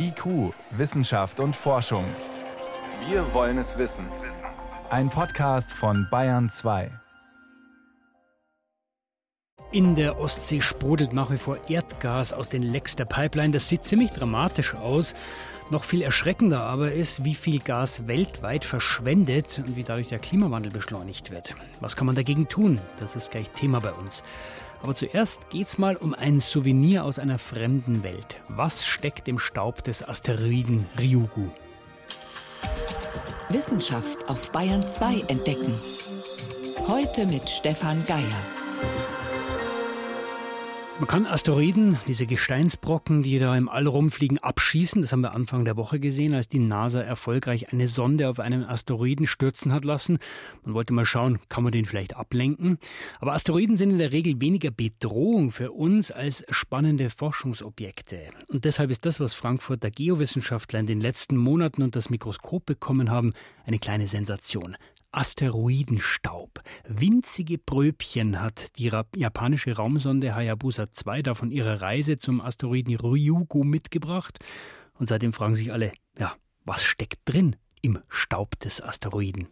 IQ, Wissenschaft und Forschung. Wir wollen es wissen. Ein Podcast von Bayern 2. In der Ostsee sprudelt nach wie vor Erdgas aus den Lecks der Pipeline. Das sieht ziemlich dramatisch aus. Noch viel erschreckender aber ist, wie viel Gas weltweit verschwendet und wie dadurch der Klimawandel beschleunigt wird. Was kann man dagegen tun? Das ist gleich Thema bei uns. Aber zuerst geht's mal um ein Souvenir aus einer fremden Welt. Was steckt im Staub des Asteroiden Ryugu? Wissenschaft auf Bayern 2 entdecken. Heute mit Stefan Geier. Man kann Asteroiden, diese Gesteinsbrocken, die da im All rumfliegen, abschießen. Das haben wir Anfang der Woche gesehen, als die NASA erfolgreich eine Sonde auf einen Asteroiden stürzen hat lassen. Man wollte mal schauen, kann man den vielleicht ablenken. Aber Asteroiden sind in der Regel weniger Bedrohung für uns als spannende Forschungsobjekte. Und deshalb ist das, was Frankfurter Geowissenschaftler in den letzten Monaten unter das Mikroskop bekommen haben, eine kleine Sensation. Asteroidenstaub. Winzige Pröbchen hat die japanische Raumsonde Hayabusa 2 da von ihrer Reise zum Asteroiden Ryugu mitgebracht. Und seitdem fragen sich alle, ja, was steckt drin im Staub des Asteroiden?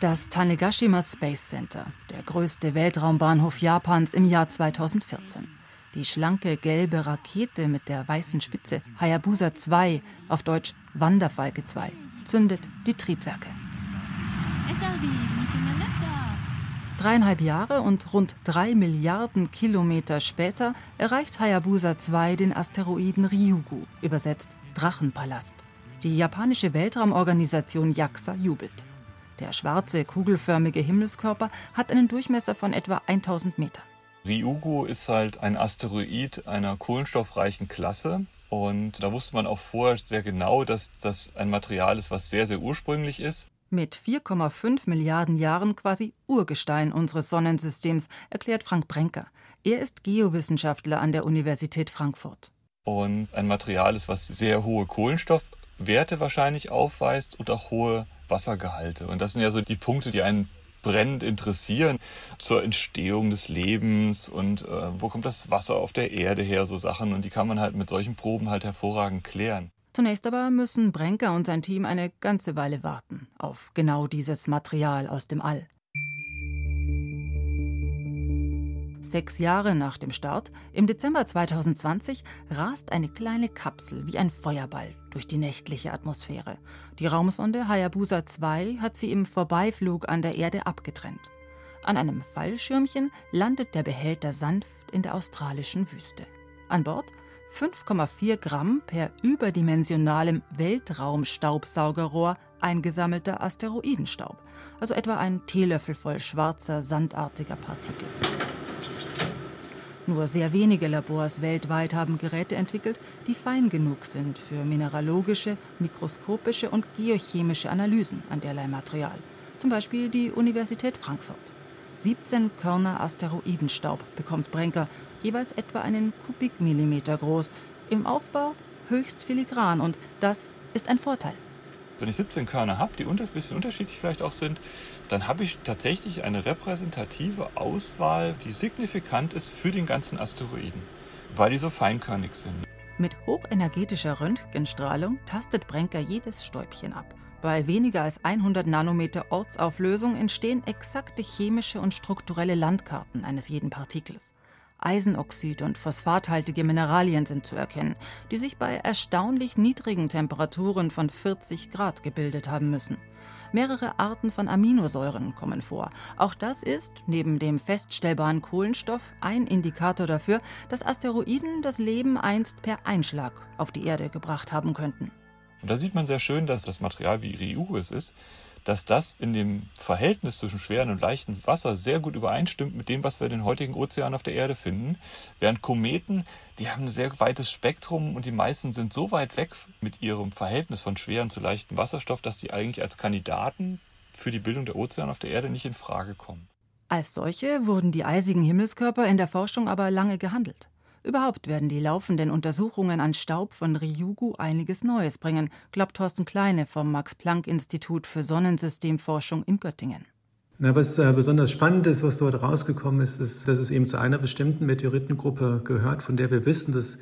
Das Tanegashima Space Center, der größte Weltraumbahnhof Japans im Jahr 2014. Die schlanke gelbe Rakete mit der weißen Spitze, Hayabusa 2, auf Deutsch Wanderfalke 2, zündet die Triebwerke. Dreieinhalb Jahre und rund drei Milliarden Kilometer später erreicht Hayabusa 2 den Asteroiden Ryugu, übersetzt Drachenpalast. Die japanische Weltraumorganisation JAXA jubelt. Der schwarze, kugelförmige Himmelskörper hat einen Durchmesser von etwa 1000 Metern. Ryugu ist halt ein Asteroid einer kohlenstoffreichen Klasse. Und da wusste man auch vorher sehr genau, dass das ein Material ist, was sehr, sehr ursprünglich ist. Mit 4,5 Milliarden Jahren quasi Urgestein unseres Sonnensystems, erklärt Frank Brenker. Er ist Geowissenschaftler an der Universität Frankfurt. Und ein Material ist, was sehr hohe Kohlenstoffwerte wahrscheinlich aufweist und auch hohe Wassergehalte. Und das sind ja so die Punkte, die einen brennend interessieren zur Entstehung des Lebens und äh, wo kommt das Wasser auf der Erde her, so Sachen. Und die kann man halt mit solchen Proben halt hervorragend klären. Zunächst aber müssen Brenker und sein Team eine ganze Weile warten auf genau dieses Material aus dem All. Sechs Jahre nach dem Start, im Dezember 2020, rast eine kleine Kapsel wie ein Feuerball durch die nächtliche Atmosphäre. Die Raumsonde Hayabusa 2 hat sie im Vorbeiflug an der Erde abgetrennt. An einem Fallschirmchen landet der Behälter sanft in der australischen Wüste. An Bord 5,4 Gramm per überdimensionalem Weltraumstaubsaugerrohr eingesammelter Asteroidenstaub, also etwa ein Teelöffel voll schwarzer, sandartiger Partikel. Nur sehr wenige Labors weltweit haben Geräte entwickelt, die fein genug sind für mineralogische, mikroskopische und geochemische Analysen an derlei Material. Zum Beispiel die Universität Frankfurt. 17 Körner Asteroidenstaub bekommt Brenker, jeweils etwa einen Kubikmillimeter groß. Im Aufbau höchst filigran und das ist ein Vorteil. Wenn ich 17 Körner habe, die ein bisschen unterschiedlich vielleicht auch sind, dann habe ich tatsächlich eine repräsentative Auswahl, die signifikant ist für den ganzen Asteroiden, weil die so feinkörnig sind. Mit hochenergetischer Röntgenstrahlung tastet Brenker jedes Stäubchen ab. Bei weniger als 100 Nanometer Ortsauflösung entstehen exakte chemische und strukturelle Landkarten eines jeden Partikels. Eisenoxid und phosphathaltige Mineralien sind zu erkennen, die sich bei erstaunlich niedrigen Temperaturen von 40 Grad gebildet haben müssen. Mehrere Arten von Aminosäuren kommen vor. Auch das ist, neben dem feststellbaren Kohlenstoff, ein Indikator dafür, dass Asteroiden das Leben einst per Einschlag auf die Erde gebracht haben könnten. Und da sieht man sehr schön, dass das Material wie Ryugu es ist, dass das in dem Verhältnis zwischen schwerem und leichtem Wasser sehr gut übereinstimmt mit dem, was wir in den heutigen Ozeanen auf der Erde finden. Während Kometen, die haben ein sehr weites Spektrum und die meisten sind so weit weg mit ihrem Verhältnis von schwerem zu leichtem Wasserstoff, dass die eigentlich als Kandidaten für die Bildung der Ozeane auf der Erde nicht in Frage kommen. Als solche wurden die eisigen Himmelskörper in der Forschung aber lange gehandelt. Überhaupt werden die laufenden Untersuchungen an Staub von Ryugu einiges Neues bringen, glaubt Thorsten Kleine vom Max-Planck-Institut für Sonnensystemforschung in Göttingen. Na, was äh, besonders spannend ist, was dort rausgekommen ist, ist, dass es eben zu einer bestimmten Meteoritengruppe gehört, von der wir wissen, dass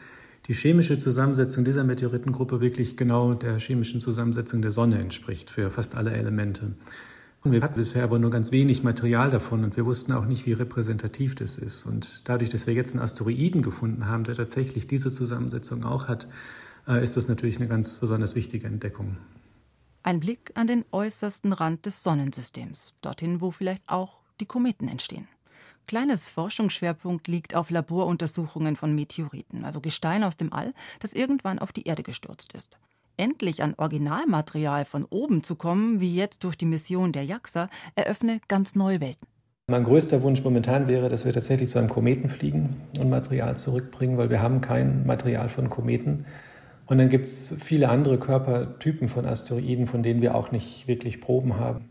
die chemische Zusammensetzung dieser Meteoritengruppe wirklich genau der chemischen Zusammensetzung der Sonne entspricht für fast alle Elemente. Wir hatten bisher aber nur ganz wenig Material davon und wir wussten auch nicht, wie repräsentativ das ist. Und dadurch, dass wir jetzt einen Asteroiden gefunden haben, der tatsächlich diese Zusammensetzung auch hat, äh, ist das natürlich eine ganz besonders wichtige Entdeckung. Ein Blick an den äußersten Rand des Sonnensystems, dorthin, wo vielleicht auch die Kometen entstehen. Kleines Forschungsschwerpunkt liegt auf Laboruntersuchungen von Meteoriten, also Gestein aus dem All, das irgendwann auf die Erde gestürzt ist. Endlich an Originalmaterial von oben zu kommen, wie jetzt durch die Mission der JAXA, eröffne ganz neue Welten. Mein größter Wunsch momentan wäre, dass wir tatsächlich zu einem Kometen fliegen und Material zurückbringen, weil wir haben kein Material von Kometen. Und dann gibt es viele andere Körpertypen von Asteroiden, von denen wir auch nicht wirklich Proben haben.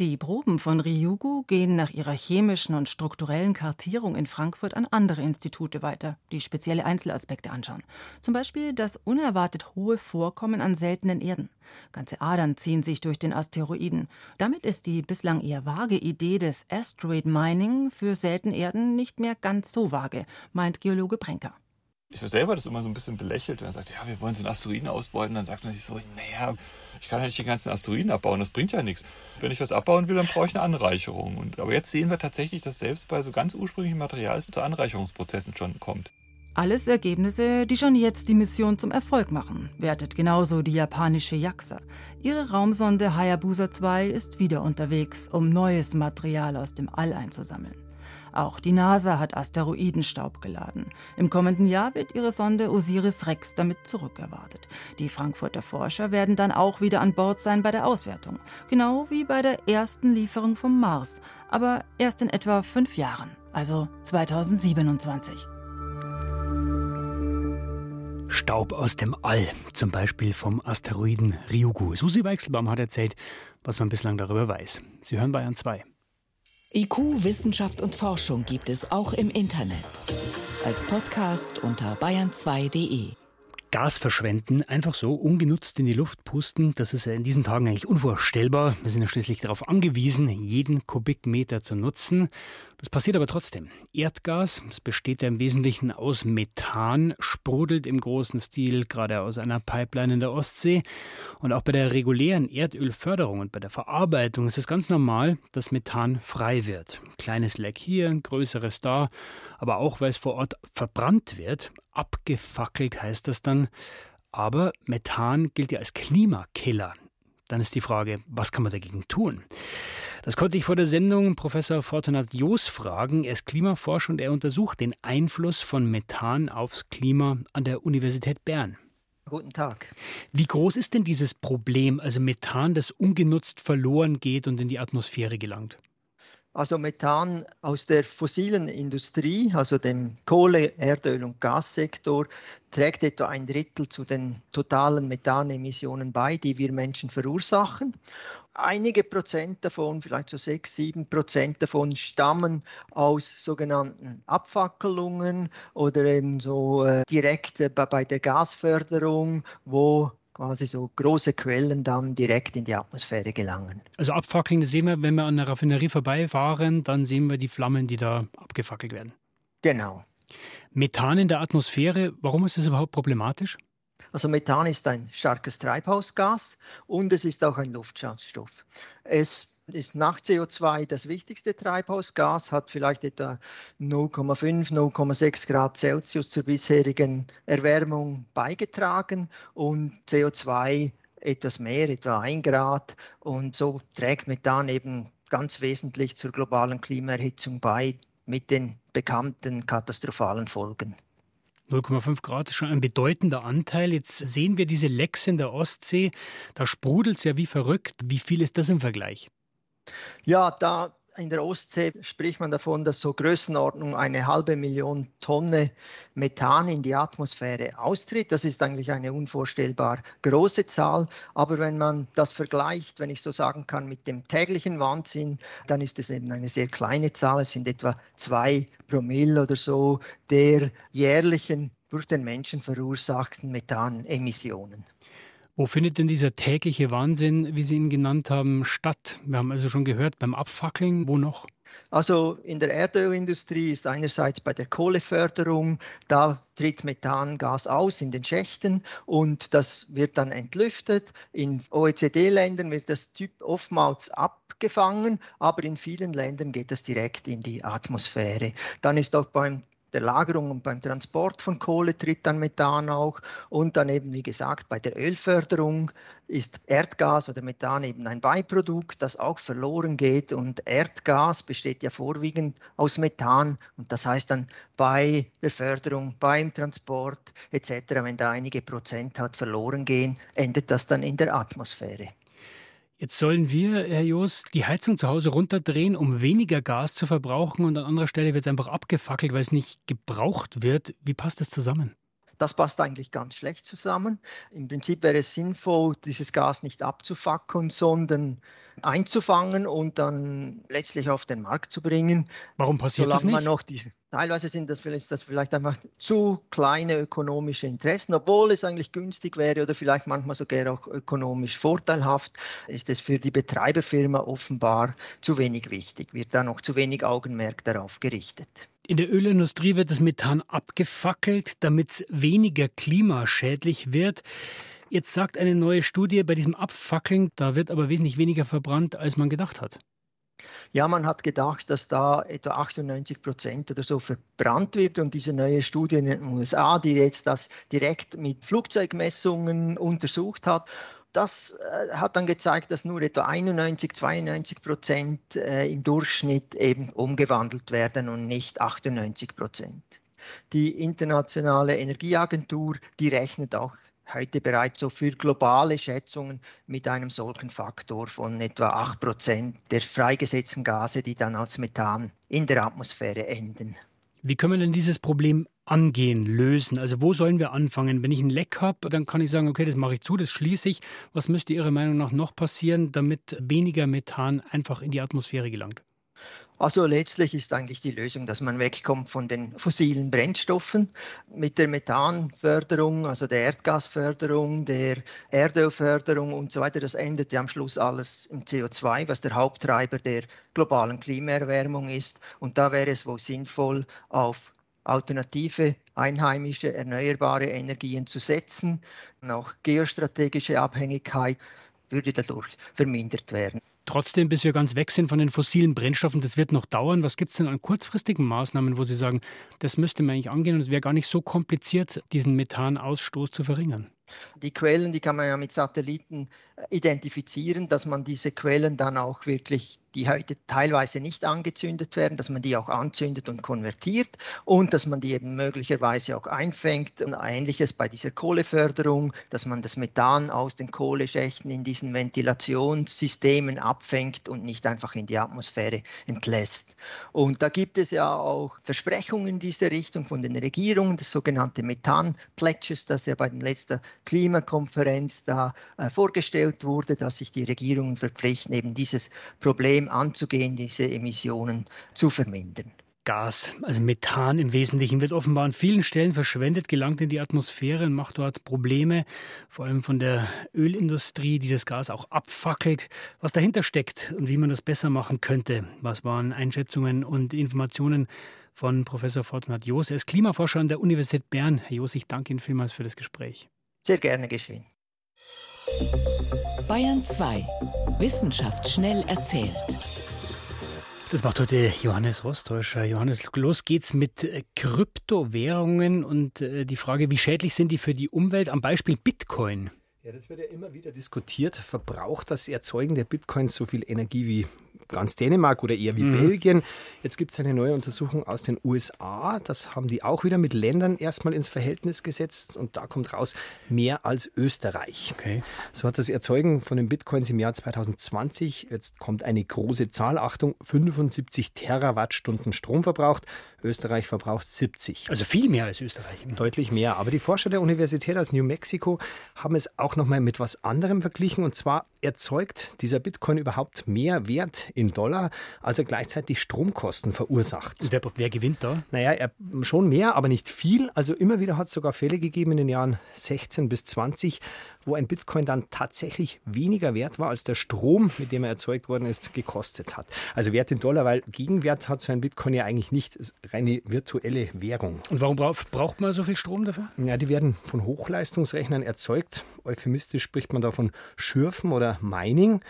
Die Proben von Ryugu gehen nach ihrer chemischen und strukturellen Kartierung in Frankfurt an andere Institute weiter, die spezielle Einzelaspekte anschauen. Zum Beispiel das unerwartet hohe Vorkommen an seltenen Erden. Ganze Adern ziehen sich durch den Asteroiden. Damit ist die bislang eher vage Idee des Asteroid Mining für seltene Erden nicht mehr ganz so vage, meint Geologe Brenker ich selber das immer so ein bisschen belächelt, wenn er sagt, ja, wir wollen so einen Asteroiden ausbeuten, dann sagt man sich so, naja, ich kann ja nicht den ganzen Asteroiden abbauen, das bringt ja nichts. Wenn ich was abbauen will, dann brauche ich eine Anreicherung. Und, aber jetzt sehen wir tatsächlich, dass selbst bei so ganz ursprünglichen Material es zu Anreicherungsprozessen schon kommt. Alles Ergebnisse, die schon jetzt die Mission zum Erfolg machen, wertet genauso die japanische JAXA. Ihre Raumsonde Hayabusa 2 ist wieder unterwegs, um neues Material aus dem All einzusammeln. Auch die NASA hat Asteroidenstaub geladen. Im kommenden Jahr wird ihre Sonde Osiris Rex damit zurückerwartet. Die Frankfurter Forscher werden dann auch wieder an Bord sein bei der Auswertung. Genau wie bei der ersten Lieferung vom Mars. Aber erst in etwa fünf Jahren, also 2027. Staub aus dem All, zum Beispiel vom Asteroiden Ryugu. Susi Weichselbaum hat erzählt, was man bislang darüber weiß. Sie hören Bayern 2. IQ, Wissenschaft und Forschung gibt es auch im Internet. Als Podcast unter bayern2.de. Gas verschwenden, einfach so ungenutzt in die Luft pusten, das ist ja in diesen Tagen eigentlich unvorstellbar. Wir sind ja schließlich darauf angewiesen, jeden Kubikmeter zu nutzen. Das passiert aber trotzdem. Erdgas, das besteht ja im Wesentlichen aus Methan, sprudelt im großen Stil gerade aus einer Pipeline in der Ostsee. Und auch bei der regulären Erdölförderung und bei der Verarbeitung ist es ganz normal, dass Methan frei wird. Kleines Leck hier, größeres da, aber auch weil es vor Ort verbrannt wird, abgefackelt heißt das dann. Aber Methan gilt ja als Klimakiller. Dann ist die Frage, was kann man dagegen tun? Das konnte ich vor der Sendung Professor Fortunat Joos fragen. Er ist Klimaforscher und er untersucht den Einfluss von Methan aufs Klima an der Universität Bern. Guten Tag. Wie groß ist denn dieses Problem, also Methan, das ungenutzt verloren geht und in die Atmosphäre gelangt? Also Methan aus der fossilen Industrie, also dem Kohle-, Erdöl- und Gassektor, trägt etwa ein Drittel zu den totalen Methanemissionen bei, die wir Menschen verursachen. Einige Prozent davon, vielleicht so sechs, sieben Prozent davon, stammen aus sogenannten Abfackelungen oder eben so äh, direkt äh, bei der Gasförderung, wo quasi so große Quellen dann direkt in die Atmosphäre gelangen. Also abfackeln, das sehen wir, wenn wir an der Raffinerie vorbeifahren, dann sehen wir die Flammen, die da abgefackelt werden. Genau. Methan in der Atmosphäre, warum ist das überhaupt problematisch? Also Methan ist ein starkes Treibhausgas und es ist auch ein Luftschadstoff. Es ist nach CO2 das wichtigste Treibhausgas, hat vielleicht etwa 0,5, 0,6 Grad Celsius zur bisherigen Erwärmung beigetragen und CO2 etwas mehr, etwa 1 Grad. Und so trägt Methan eben ganz wesentlich zur globalen Klimaerhitzung bei mit den bekannten katastrophalen Folgen. 0,5 Grad ist schon ein bedeutender Anteil. Jetzt sehen wir diese Lecks in der Ostsee. Da sprudelt es ja wie verrückt. Wie viel ist das im Vergleich? Ja, da in der Ostsee spricht man davon, dass so Größenordnung eine halbe Million Tonne Methan in die Atmosphäre austritt. Das ist eigentlich eine unvorstellbar große Zahl. Aber wenn man das vergleicht, wenn ich so sagen kann, mit dem täglichen Wahnsinn, dann ist es eben eine sehr kleine Zahl. Es sind etwa zwei Promille oder so der jährlichen durch den Menschen verursachten Methanemissionen. Wo findet denn dieser tägliche Wahnsinn, wie Sie ihn genannt haben, statt? Wir haben also schon gehört, beim Abfackeln, wo noch? Also in der Erdölindustrie ist einerseits bei der Kohleförderung, da tritt Methangas aus in den Schächten und das wird dann entlüftet. In OECD-Ländern wird das Typ oftmals abgefangen, aber in vielen Ländern geht das direkt in die Atmosphäre. Dann ist auch beim der Lagerung und beim Transport von Kohle tritt dann Methan auch. Und dann eben, wie gesagt, bei der Ölförderung ist Erdgas oder Methan eben ein Beiprodukt, das auch verloren geht. Und Erdgas besteht ja vorwiegend aus Methan. Und das heißt dann bei der Förderung, beim Transport etc., wenn da einige Prozent hat verloren gehen, endet das dann in der Atmosphäre. Jetzt sollen wir, Herr Joos, die Heizung zu Hause runterdrehen, um weniger Gas zu verbrauchen und an anderer Stelle wird es einfach abgefackelt, weil es nicht gebraucht wird. Wie passt das zusammen? Das passt eigentlich ganz schlecht zusammen. Im Prinzip wäre es sinnvoll, dieses Gas nicht abzufackeln, sondern einzufangen und dann letztlich auf den Markt zu bringen. Warum passiert das nicht? Man noch diese, teilweise sind das vielleicht, das vielleicht einfach zu kleine ökonomische Interessen, obwohl es eigentlich günstig wäre oder vielleicht manchmal sogar auch ökonomisch vorteilhaft, ist es für die Betreiberfirma offenbar zu wenig wichtig, wird da noch zu wenig Augenmerk darauf gerichtet. In der Ölindustrie wird das Methan abgefackelt, damit es weniger klimaschädlich wird. Jetzt sagt eine neue Studie, bei diesem Abfackeln, da wird aber wesentlich weniger verbrannt, als man gedacht hat. Ja, man hat gedacht, dass da etwa 98 Prozent oder so verbrannt wird. Und diese neue Studie in den USA, die jetzt das direkt mit Flugzeugmessungen untersucht hat, das äh, hat dann gezeigt, dass nur etwa 91, 92 Prozent äh, im Durchschnitt eben umgewandelt werden und nicht 98 Prozent. Die internationale Energieagentur, die rechnet auch heute bereits so für globale Schätzungen mit einem solchen Faktor von etwa 8 Prozent der freigesetzten Gase, die dann als Methan in der Atmosphäre enden. Wie können wir denn dieses Problem angehen, lösen? Also wo sollen wir anfangen? Wenn ich ein Leck habe, dann kann ich sagen, okay, das mache ich zu, das schließe ich. Was müsste Ihrer Meinung nach noch passieren, damit weniger Methan einfach in die Atmosphäre gelangt? Also letztlich ist eigentlich die Lösung, dass man wegkommt von den fossilen Brennstoffen mit der Methanförderung, also der Erdgasförderung, der Erdölförderung und so weiter. Das endet ja am Schluss alles im CO2, was der Haupttreiber der globalen Klimaerwärmung ist. Und da wäre es wohl sinnvoll, auf alternative, einheimische, erneuerbare Energien zu setzen. Auch geostrategische Abhängigkeit würde dadurch vermindert werden. Trotzdem, bis wir ganz weg sind von den fossilen Brennstoffen, das wird noch dauern. Was gibt es denn an kurzfristigen Maßnahmen, wo Sie sagen, das müsste man eigentlich angehen und es wäre gar nicht so kompliziert, diesen Methanausstoß zu verringern? Die Quellen, die kann man ja mit Satelliten identifizieren, dass man diese Quellen dann auch wirklich die heute teilweise nicht angezündet werden, dass man die auch anzündet und konvertiert und dass man die eben möglicherweise auch einfängt. Und ähnliches bei dieser Kohleförderung, dass man das Methan aus den Kohleschächten in diesen Ventilationssystemen abfängt und nicht einfach in die Atmosphäre entlässt. Und da gibt es ja auch Versprechungen in diese Richtung von den Regierungen, das sogenannte Methan-Pledges, das ja bei der letzten Klimakonferenz da äh, vorgestellt wurde, dass sich die Regierungen verpflichten, eben dieses Problem Problem anzugehen, diese Emissionen zu vermindern. Gas, also Methan im Wesentlichen, wird offenbar an vielen Stellen verschwendet, gelangt in die Atmosphäre und macht dort Probleme, vor allem von der Ölindustrie, die das Gas auch abfackelt. Was dahinter steckt und wie man das besser machen könnte, was waren Einschätzungen und Informationen von Professor Fortunat Joos. Er ist Klimaforscher an der Universität Bern. Herr Joos, ich danke Ihnen vielmals für das Gespräch. Sehr gerne geschehen. Bayern 2. Wissenschaft schnell erzählt. Das macht heute Johannes Rostäuscher. Johannes, los geht's mit äh, Kryptowährungen und äh, die Frage, wie schädlich sind die für die Umwelt? Am Beispiel Bitcoin. Ja, das wird ja immer wieder diskutiert. Verbraucht das Erzeugen der Bitcoins so viel Energie wie ganz Dänemark oder eher wie mhm. Belgien. Jetzt gibt es eine neue Untersuchung aus den USA. Das haben die auch wieder mit Ländern erstmal ins Verhältnis gesetzt und da kommt raus mehr als Österreich. Okay. So hat das Erzeugen von den Bitcoins im Jahr 2020, jetzt kommt eine große Zahl, Achtung, 75 Terawattstunden Strom verbraucht. Österreich verbraucht 70. Also viel mehr als Österreich. Deutlich mehr. Aber die Forscher der Universität aus New Mexico haben es auch nochmal mit was anderem verglichen. Und zwar erzeugt dieser Bitcoin überhaupt mehr Wert in Dollar, als er gleichzeitig Stromkosten verursacht. Wer, wer gewinnt da? Naja, schon mehr, aber nicht viel. Also immer wieder hat es sogar Fälle gegeben in den Jahren 16 bis 20, wo ein Bitcoin dann tatsächlich weniger wert war, als der Strom, mit dem er erzeugt worden ist, gekostet hat. Also Wert in Dollar, weil Gegenwert hat so ein Bitcoin ja eigentlich nicht, ist reine virtuelle Währung. Und warum braucht man so viel Strom dafür? Ja, die werden von Hochleistungsrechnern erzeugt. Euphemistisch spricht man da von Schürfen oder Mining.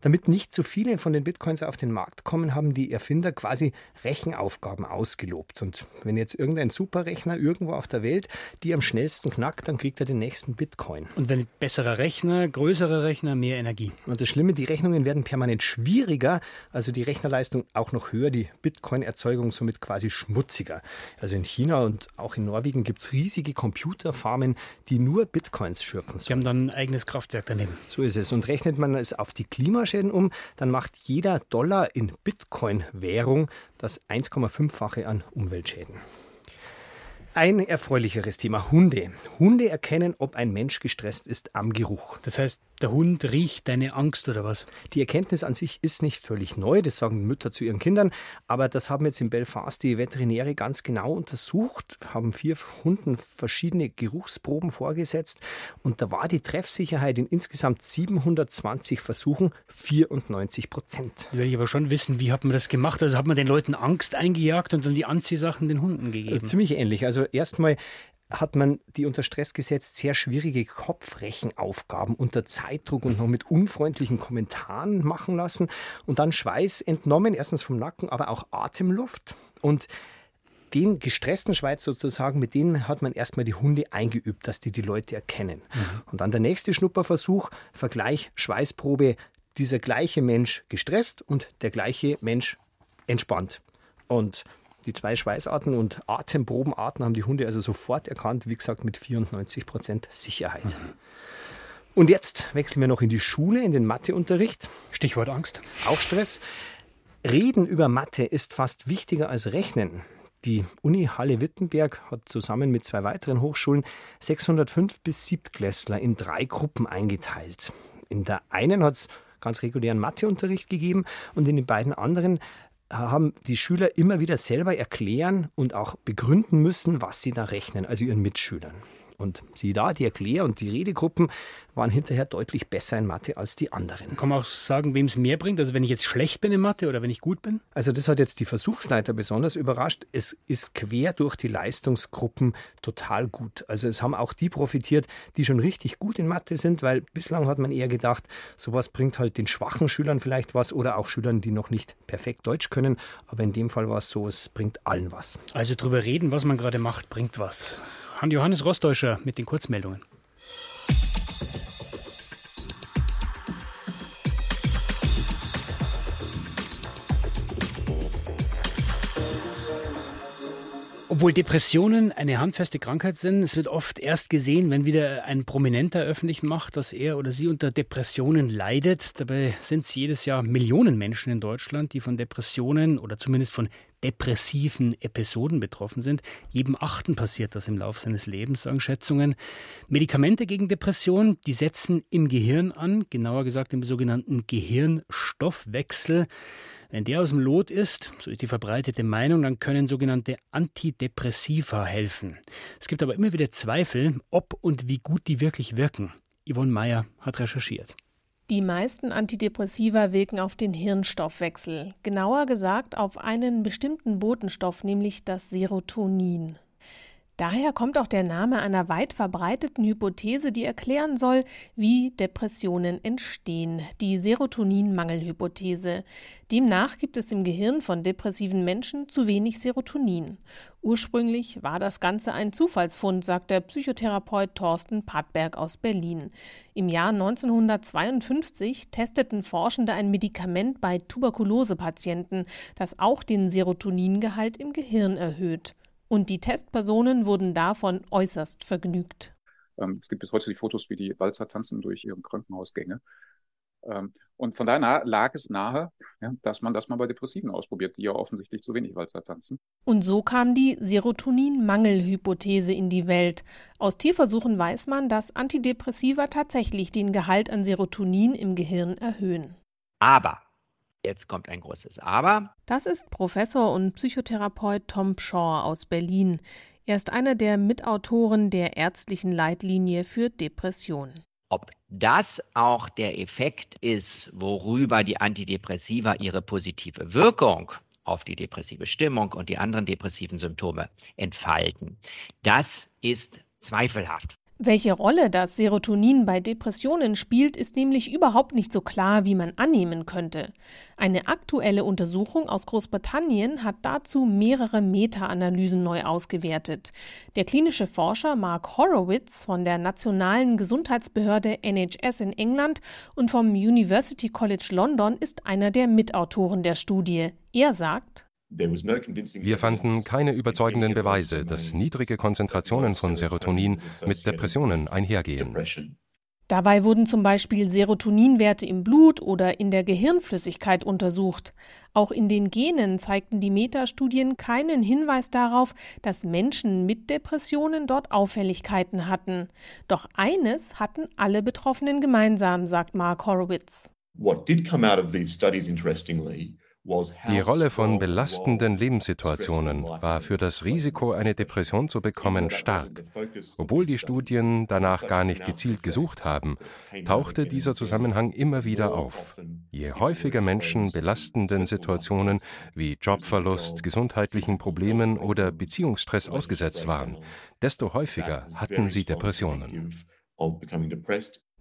Damit nicht zu viele von den Bitcoins auf den Markt kommen, haben die Erfinder quasi Rechenaufgaben ausgelobt. Und wenn jetzt irgendein Superrechner irgendwo auf der Welt die am schnellsten knackt, dann kriegt er den nächsten Bitcoin. Und wenn besserer Rechner, größerer Rechner, mehr Energie. Und das Schlimme, die Rechnungen werden permanent schwieriger, also die Rechnerleistung auch noch höher, die Bitcoin-Erzeugung somit quasi schmutziger. Also in China und auch in Norwegen gibt es riesige Computerfarmen, die nur Bitcoins schürfen. Sie haben dann ein eigenes Kraftwerk daneben. So ist es. Und rechnet man es auf die Klimaschäden um, dann macht jeder Dollar in Bitcoin-Währung das 1,5-fache an Umweltschäden. Ein erfreulicheres Thema, Hunde. Hunde erkennen, ob ein Mensch gestresst ist am Geruch. Das heißt, der Hund riecht deine Angst oder was? Die Erkenntnis an sich ist nicht völlig neu, das sagen Mütter zu ihren Kindern, aber das haben jetzt in Belfast die Veterinäre ganz genau untersucht, haben vier Hunden verschiedene Geruchsproben vorgesetzt und da war die Treffsicherheit in insgesamt 720 Versuchen 94 Prozent. Will ich aber schon wissen, wie hat man das gemacht? Also hat man den Leuten Angst eingejagt und dann die Anziehsachen den Hunden gegeben? Also ziemlich ähnlich. Also erstmal hat man die unter Stress gesetzt sehr schwierige Kopfrechenaufgaben unter Zeitdruck und noch mit unfreundlichen Kommentaren machen lassen und dann Schweiß entnommen, erstens vom Nacken, aber auch Atemluft und den gestressten Schweiz sozusagen, mit denen hat man erstmal die Hunde eingeübt, dass die die Leute erkennen. Mhm. Und dann der nächste Schnupperversuch, Vergleich Schweißprobe, dieser gleiche Mensch gestresst und der gleiche Mensch entspannt. Und die zwei Schweißarten und Atemprobenarten haben die Hunde also sofort erkannt, wie gesagt, mit 94 Prozent Sicherheit. Mhm. Und jetzt wechseln wir noch in die Schule, in den Matheunterricht. Stichwort Angst. Auch Stress. Reden über Mathe ist fast wichtiger als Rechnen. Die Uni Halle-Wittenberg hat zusammen mit zwei weiteren Hochschulen 605 bis Siebtklässler in drei Gruppen eingeteilt. In der einen hat es ganz regulären Matheunterricht gegeben und in den beiden anderen haben die Schüler immer wieder selber erklären und auch begründen müssen, was sie da rechnen, also ihren Mitschülern. Und sieh da, die Erklär- und die Redegruppen waren hinterher deutlich besser in Mathe als die anderen. Kann man auch sagen, wem es mehr bringt? Also wenn ich jetzt schlecht bin in Mathe oder wenn ich gut bin? Also das hat jetzt die Versuchsleiter besonders überrascht. Es ist quer durch die Leistungsgruppen total gut. Also es haben auch die profitiert, die schon richtig gut in Mathe sind, weil bislang hat man eher gedacht, sowas bringt halt den schwachen Schülern vielleicht was oder auch Schülern, die noch nicht perfekt Deutsch können. Aber in dem Fall war es so, es bringt allen was. Also drüber reden, was man gerade macht, bringt was. Johannes Rostäuscher mit den Kurzmeldungen. Obwohl Depressionen eine handfeste Krankheit sind, es wird oft erst gesehen, wenn wieder ein Prominenter öffentlich macht, dass er oder sie unter Depressionen leidet. Dabei sind es jedes Jahr Millionen Menschen in Deutschland, die von Depressionen oder zumindest von depressiven Episoden betroffen sind. Jedem Achten passiert das im Laufe seines Lebens, sagen Schätzungen. Medikamente gegen Depressionen, die setzen im Gehirn an, genauer gesagt im sogenannten Gehirnstoffwechsel. Wenn der aus dem Lot ist, so ist die verbreitete Meinung, dann können sogenannte Antidepressiva helfen. Es gibt aber immer wieder Zweifel, ob und wie gut die wirklich wirken. Yvonne Meyer hat recherchiert. Die meisten Antidepressiva wirken auf den Hirnstoffwechsel, genauer gesagt auf einen bestimmten Botenstoff, nämlich das Serotonin. Daher kommt auch der Name einer weit verbreiteten Hypothese, die erklären soll, wie Depressionen entstehen, die Serotoninmangelhypothese. Demnach gibt es im Gehirn von depressiven Menschen zu wenig Serotonin. Ursprünglich war das Ganze ein Zufallsfund, sagt der Psychotherapeut Thorsten Padberg aus Berlin. Im Jahr 1952 testeten Forschende ein Medikament bei Tuberkulosepatienten, das auch den Serotoningehalt im Gehirn erhöht. Und die Testpersonen wurden davon äußerst vergnügt. Ähm, es gibt bis heute die Fotos, wie die Walzer tanzen durch ihre Krankenhausgänge. Ähm, und von daher lag es nahe, dass man das mal bei Depressiven ausprobiert, die ja offensichtlich zu wenig Walzer tanzen. Und so kam die Serotonin-Mangelhypothese in die Welt. Aus Tierversuchen weiß man, dass Antidepressiva tatsächlich den Gehalt an Serotonin im Gehirn erhöhen. Aber Jetzt kommt ein großes Aber. Das ist Professor und Psychotherapeut Tom Shaw aus Berlin. Er ist einer der Mitautoren der ärztlichen Leitlinie für Depressionen. Ob das auch der Effekt ist, worüber die Antidepressiva ihre positive Wirkung auf die depressive Stimmung und die anderen depressiven Symptome entfalten, das ist zweifelhaft. Welche Rolle das Serotonin bei Depressionen spielt, ist nämlich überhaupt nicht so klar, wie man annehmen könnte. Eine aktuelle Untersuchung aus Großbritannien hat dazu mehrere Meta-Analysen neu ausgewertet. Der klinische Forscher Mark Horowitz von der Nationalen Gesundheitsbehörde NHS in England und vom University College London ist einer der Mitautoren der Studie. Er sagt, wir fanden keine überzeugenden Beweise, dass niedrige Konzentrationen von Serotonin mit Depressionen einhergehen. Dabei wurden zum Beispiel Serotoninwerte im Blut oder in der Gehirnflüssigkeit untersucht. Auch in den Genen zeigten die Metastudien keinen Hinweis darauf, dass Menschen mit Depressionen dort Auffälligkeiten hatten. Doch eines hatten alle Betroffenen gemeinsam, sagt Mark Horowitz. What did come out of these studies interestingly die Rolle von belastenden Lebenssituationen war für das Risiko, eine Depression zu bekommen, stark. Obwohl die Studien danach gar nicht gezielt gesucht haben, tauchte dieser Zusammenhang immer wieder auf. Je häufiger Menschen belastenden Situationen wie Jobverlust, gesundheitlichen Problemen oder Beziehungsstress ausgesetzt waren, desto häufiger hatten sie Depressionen.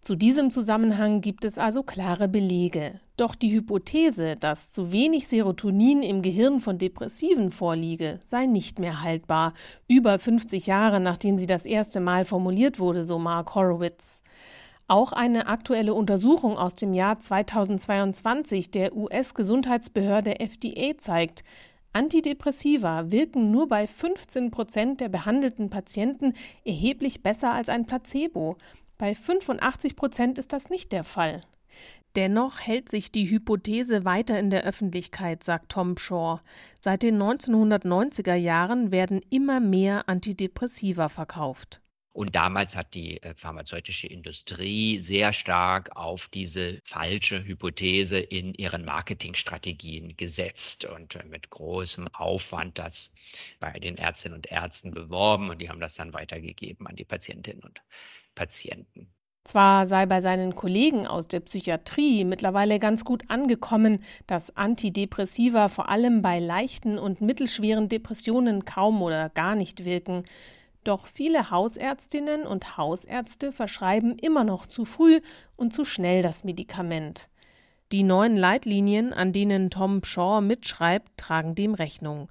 Zu diesem Zusammenhang gibt es also klare Belege. Doch die Hypothese, dass zu wenig Serotonin im Gehirn von Depressiven vorliege, sei nicht mehr haltbar, über 50 Jahre nachdem sie das erste Mal formuliert wurde, so Mark Horowitz. Auch eine aktuelle Untersuchung aus dem Jahr 2022 der US-Gesundheitsbehörde FDA zeigt, Antidepressiva wirken nur bei 15 Prozent der behandelten Patienten erheblich besser als ein Placebo. Bei 85 Prozent ist das nicht der Fall. Dennoch hält sich die Hypothese weiter in der Öffentlichkeit, sagt Tom Shaw. Seit den 1990er Jahren werden immer mehr Antidepressiva verkauft. Und damals hat die äh, pharmazeutische Industrie sehr stark auf diese falsche Hypothese in ihren Marketingstrategien gesetzt und äh, mit großem Aufwand das bei den Ärztinnen und Ärzten beworben und die haben das dann weitergegeben an die Patientinnen und Patienten. Zwar sei bei seinen Kollegen aus der Psychiatrie mittlerweile ganz gut angekommen, dass Antidepressiva vor allem bei leichten und mittelschweren Depressionen kaum oder gar nicht wirken, doch viele Hausärztinnen und Hausärzte verschreiben immer noch zu früh und zu schnell das Medikament. Die neuen Leitlinien, an denen Tom Shaw mitschreibt, tragen dem Rechnung.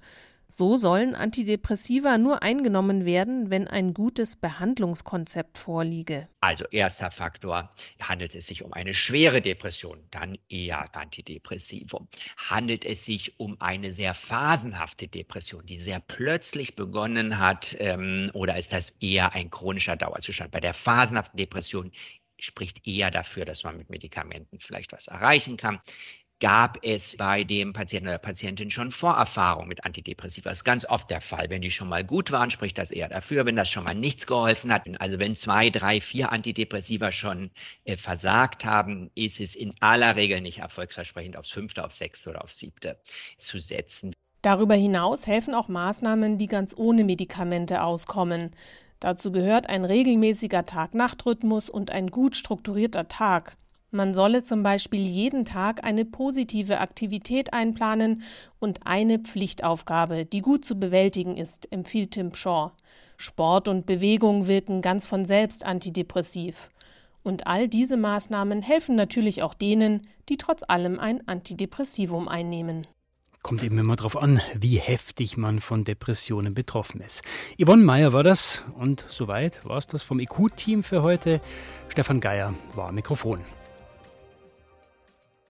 So sollen Antidepressiva nur eingenommen werden, wenn ein gutes Behandlungskonzept vorliege. Also erster Faktor, handelt es sich um eine schwere Depression, dann eher Antidepressivum. Handelt es sich um eine sehr phasenhafte Depression, die sehr plötzlich begonnen hat, ähm, oder ist das eher ein chronischer Dauerzustand? Bei der phasenhaften Depression spricht eher dafür, dass man mit Medikamenten vielleicht was erreichen kann gab es bei dem Patienten oder Patientin schon Vorerfahrung mit Antidepressiva. Das ist ganz oft der Fall. Wenn die schon mal gut waren, spricht das eher dafür. Wenn das schon mal nichts geholfen hat, also wenn zwei, drei, vier Antidepressiva schon äh, versagt haben, ist es in aller Regel nicht erfolgsversprechend, aufs fünfte, aufs sechste oder aufs siebte zu setzen. Darüber hinaus helfen auch Maßnahmen, die ganz ohne Medikamente auskommen. Dazu gehört ein regelmäßiger Tag-Nacht-Rhythmus und ein gut strukturierter Tag. Man solle zum Beispiel jeden Tag eine positive Aktivität einplanen und eine Pflichtaufgabe, die gut zu bewältigen ist, empfiehlt Tim Shaw. Sport und Bewegung wirken ganz von selbst antidepressiv. Und all diese Maßnahmen helfen natürlich auch denen, die trotz allem ein Antidepressivum einnehmen. Kommt eben immer darauf an, wie heftig man von Depressionen betroffen ist. Yvonne Meyer war das und soweit war es das vom IQ-Team für heute. Stefan Geier war Mikrofon.